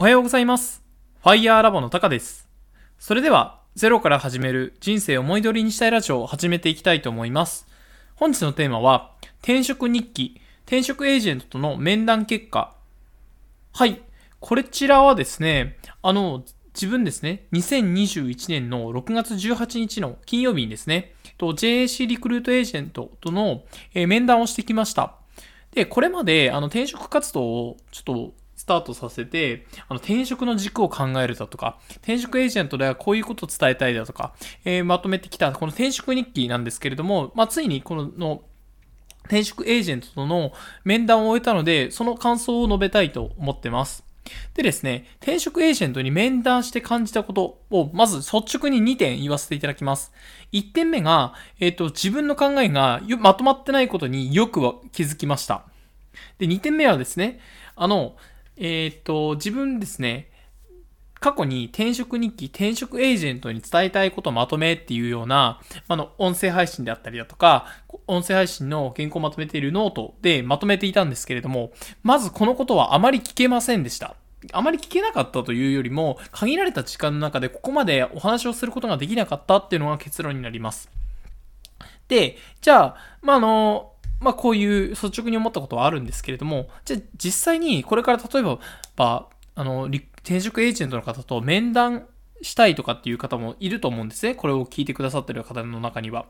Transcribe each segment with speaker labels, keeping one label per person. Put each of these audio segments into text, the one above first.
Speaker 1: おはようございます。ファイヤーラボのタカです。それでは、ゼロから始める人生を思い通りにしたいラジオを始めていきたいと思います。本日のテーマは、転職日記、転職エージェントとの面談結果。はい。こちらはですね、あの、自分ですね、2021年の6月18日の金曜日にですね、JAC リクルートエージェントとの、面談をしてきました。で、これまで、あの、転職活動をちょっとタートさせて、あの、転職の軸を考えるだとか、転職エージェントではこういうことを伝えたいだとか、えーまとめてきた、この転職日記なんですけれども、まあ、ついにこの、転職エージェントとの面談を終えたので、その感想を述べたいと思ってます。でですね、転職エージェントに面談して感じたことを、まず率直に2点言わせていただきます。1点目が、えっ、と、自分の考えがまとまってないことによく気づきました。で、2点目はですね、あの、えっ、と、自分ですね、過去に転職日記、転職エージェントに伝えたいことをまとめっていうような、あの、音声配信であったりだとか、音声配信の原稿をまとめているノートでまとめていたんですけれども、まずこのことはあまり聞けませんでした。あまり聞けなかったというよりも、限られた時間の中でここまでお話をすることができなかったっていうのが結論になります。で、じゃあ、まあ、あの、まあ、こういう率直に思ったことはあるんですけれども、じゃあ実際にこれから例えば、ばあの、転職エージェントの方と面談したいとかっていう方もいると思うんですね。これを聞いてくださってる方の中には。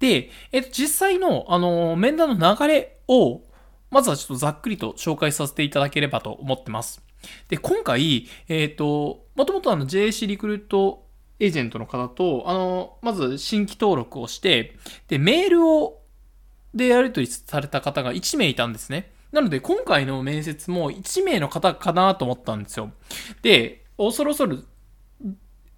Speaker 1: で、えっと、実際の、あの、面談の流れを、まずはちょっとざっくりと紹介させていただければと思ってます。で、今回、えっ、と、もともとあの JAC リクルートエージェントの方と、あの、まず新規登録をして、で、メールを、でやり取りされた方が1名いたんですね。なので、今回の面接も1名の方かなと思ったんですよ。で、恐る恐る、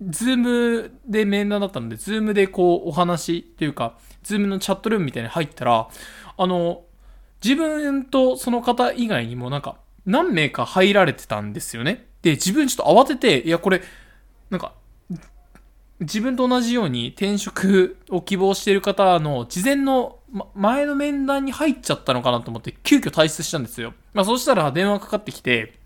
Speaker 1: Zoom で面談だったので、 Zoom でこうお話っていうか、 Zoom のチャットルームみたいに入ったら、あの、自分とその方以外にもなんか何名か入られてたんですよね。で、自分ちょっと慌てて、いや、これ、なんか、自分と同じように転職を希望している方の事前の、ま、前の面談に入っちゃったのかなと思って急遽退出したんですよ。まあそしたら電話かかってきて、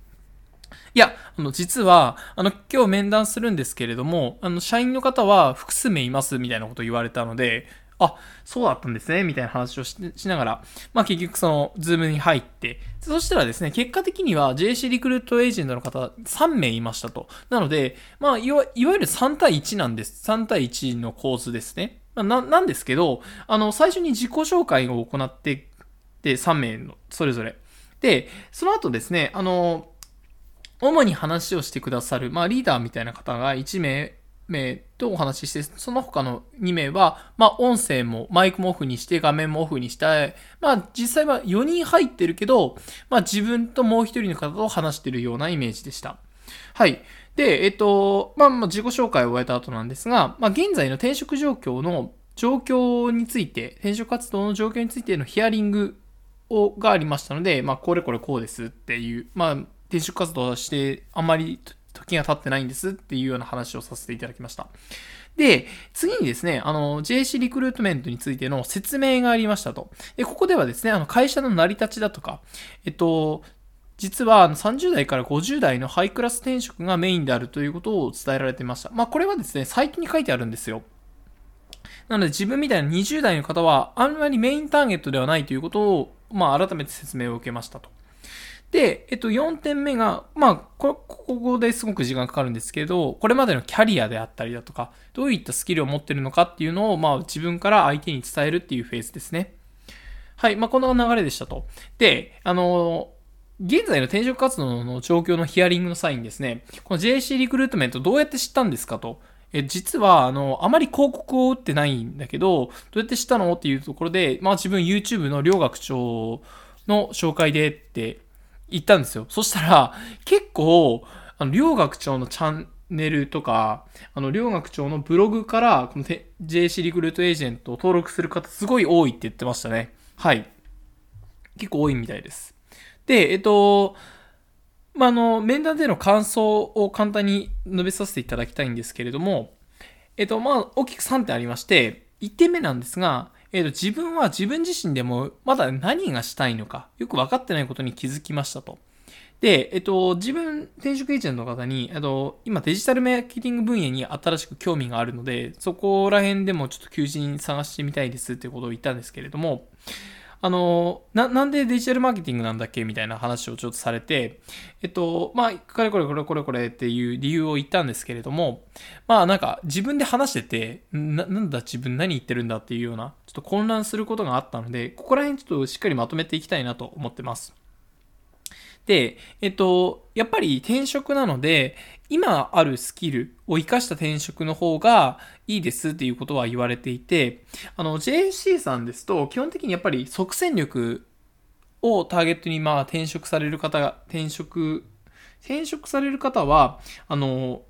Speaker 1: いや、あの、実は、あの、今日面談するんですけれども、あの、社員の方は複数名いますみたいなこと言われたので、あ、そうだったんですね、みたいな話をしながら、まあ結局その、ズームに入って、そしたらですね、結果的には JC リクルートエージェントの方3名いましたと。なので、まあいわ、ゆる3対1なんです。3対1の構図ですね。ま、な、なんですけど、あの、最初に自己紹介を行って、で、3名の、それぞれ。で、その後ですね、あの、主に話をしてくださる、まあ、リーダーみたいな方が1名名とお話しして、その他の2名は、まあ、音声も、マイクもオフにして、画面もオフにして、まあ、実際は4人入ってるけど、まあ、自分ともう1人の方と話してるようなイメージでした。はい。で、えっと、まあ、まあ、自己紹介を終えた後なんですが、まあ、現在の転職状況の状況について、転職活動の状況についてのヒアリングをがありましたので、まあ、これこれこうですっていう、まあ、転職活動をしてあまり時が経ってないんですっていうような話をさせていただきました。で、次にですね、あの、JC リクルートメントについての説明がありましたと。で、ここではですね、あの、会社の成り立ちだとか、えっと、実は30代から50代のハイクラス転職がメインであるということを伝えられていました。まあ、これはですね、サイトに書いてあるんですよ。なので自分みたいな20代の方はあんまりメインターゲットではないということを、まあ、改めて説明を受けましたと。で、えっと、4点目が、まあ、ここですごく時間かかるんですけど、これまでのキャリアであったりだとか、どういったスキルを持ってるのかっていうのを、まあ、自分から相手に伝えるっていうフェーズですね。はい、まあ、この流れでしたと。で、あの、現在の転職活動の状況のヒアリングの際にですね、この JC リクルートメントどうやって知ったんですかと。え実は、あの、あまり広告を打ってないんだけど、どうやって知ったのっていうところで、まあ自分 YouTube の両学長の紹介でって言ったんですよ。そしたら、結構、あの、両学長のチャンネルとか、あの、両学長のブログから、この JC リクルートエージェントを登録する方すごい多いって言ってましたね。はい。結構多いみたいです。で、えっと、まあ、あの、面談での感想を簡単に述べさせていただきたいんですけれども、えっと、まあ、大きく3点ありまして、1点目なんですが、えっと、自分は自分自身でもまだ何がしたいのか、よく分かってないことに気づきましたと。で、えっと、自分、転職エージェントの方に、えっと、今デジタルマーケティング分野に新しく興味があるので、そこら辺でもちょっと求人探してみたいですっていうことを言ったんですけれども、あの、な、なんでデジタルマーケティングなんだっけみたいな話をちょっとされて、えっと、まあ、これこれこれこれこれっていう理由を言ったんですけれども、まあなんか自分で話してて、な、なんだ自分何言ってるんだっていうような、ちょっと混乱することがあったので、ここら辺ちょっとしっかりまとめていきたいなと思ってます。で、えっと、やっぱり転職なので、今あるスキルを活かした転職の方がいいですっていうことは言われていて、あの、JC さんですと、基本的にやっぱり即戦力をターゲットにまあ転職される方が、転職、転職される方は、あの、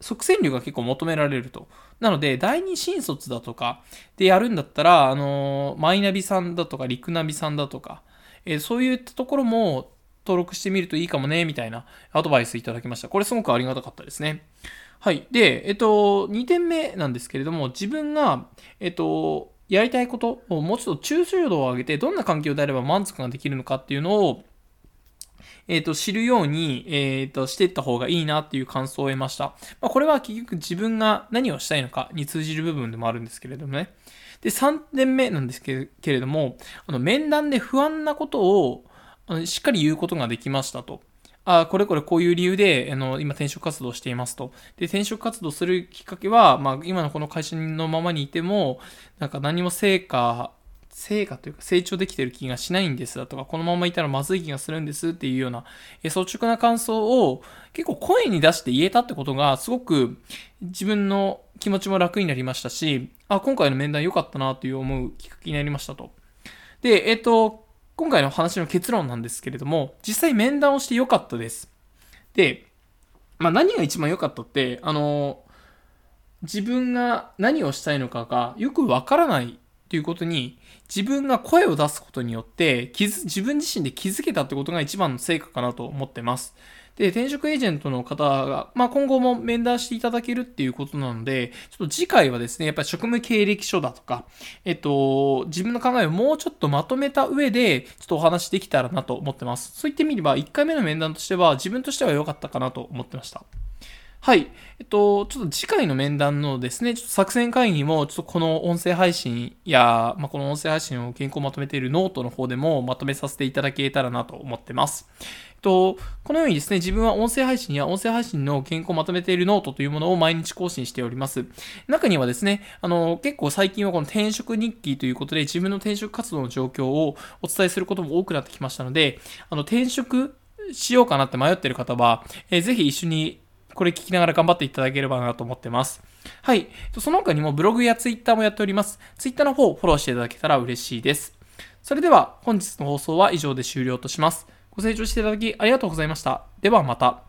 Speaker 1: 即戦力が結構求められると。なので、第二新卒だとかでやるんだったら、あの、マイナビさんだとか、リクナビさんだとか、えー、そういったところも登録してみるといいかもね、みたいなアドバイスいただきました。これすごくありがたかったですね。はい。で、えっと、2点目なんですけれども、自分が、えっと、やりたいことをもうちょっと抽象度を上げて、どんな環境であれば満足ができるのかっていうのを、えっ、と、知るように、えっ、と、していった方がいいなっていう感想を得ました。まあ、これは結局自分が何をしたいのかに通じる部分でもあるんですけれどもね。で、3点目なんですけれども、あの、面談で不安なことを、しっかり言うことができましたと。あこれこれこういう理由で、あの、今転職活動していますと。で、転職活動するきっかけは、まあ、今のこの会社のままにいても、なんか何も成果、成果というか成長できてる気がしないんですだとか、このままいたらまずい気がするんですっていうような、え率直な感想を結構声に出して言えたってことが、すごく自分の気持ちも楽になりましたし、あ、今回の面談良かったなという思うきっかけになりましたと。で、えっ、と、今回の話の結論なんですけれども、実際面談をして良かったです。で、まあ何が一番良かったって、あの、自分が何をしたいのかがよくわからないということに、自分が声を出すことによって、自分自身で気づけたってことが一番の成果かなと思ってます。で、転職エージェントの方が、まあ、今後も面談していただけるっていうことなので、ちょっと次回はですね、やっぱり職務経歴書だとか、えっと、自分の考えをもうちょっとまとめた上で、ちょっとお話できたらなと思ってます。そう言ってみれば、1回目の面談としては、自分としては良かったかなと思ってました。はい。えっと、ちょっと次回の面談のですね、ちょっと作戦会議も、ちょっとこの音声配信や、まあ、この音声配信を原稿をまとめているノートの方でもまとめさせていただけたらなと思ってます。えっと、このようにですね、自分は音声配信や音声配信の原稿をまとめているノートというものを毎日更新しております。中にはですね、あの、結構最近はこの転職日記ということで自分の転職活動の状況をお伝えすることも多くなってきましたので、あの、転職しようかなって迷ってる方は、えー、ぜひ一緒にこれ聞きながら頑張っていただければなと思ってます。はい。その他にもブログやツイッターもやっております。ツイッターの方フォローしていただけたら嬉しいです。それでは本日の放送は以上で終了とします。ご清聴していただきありがとうございました。ではまた。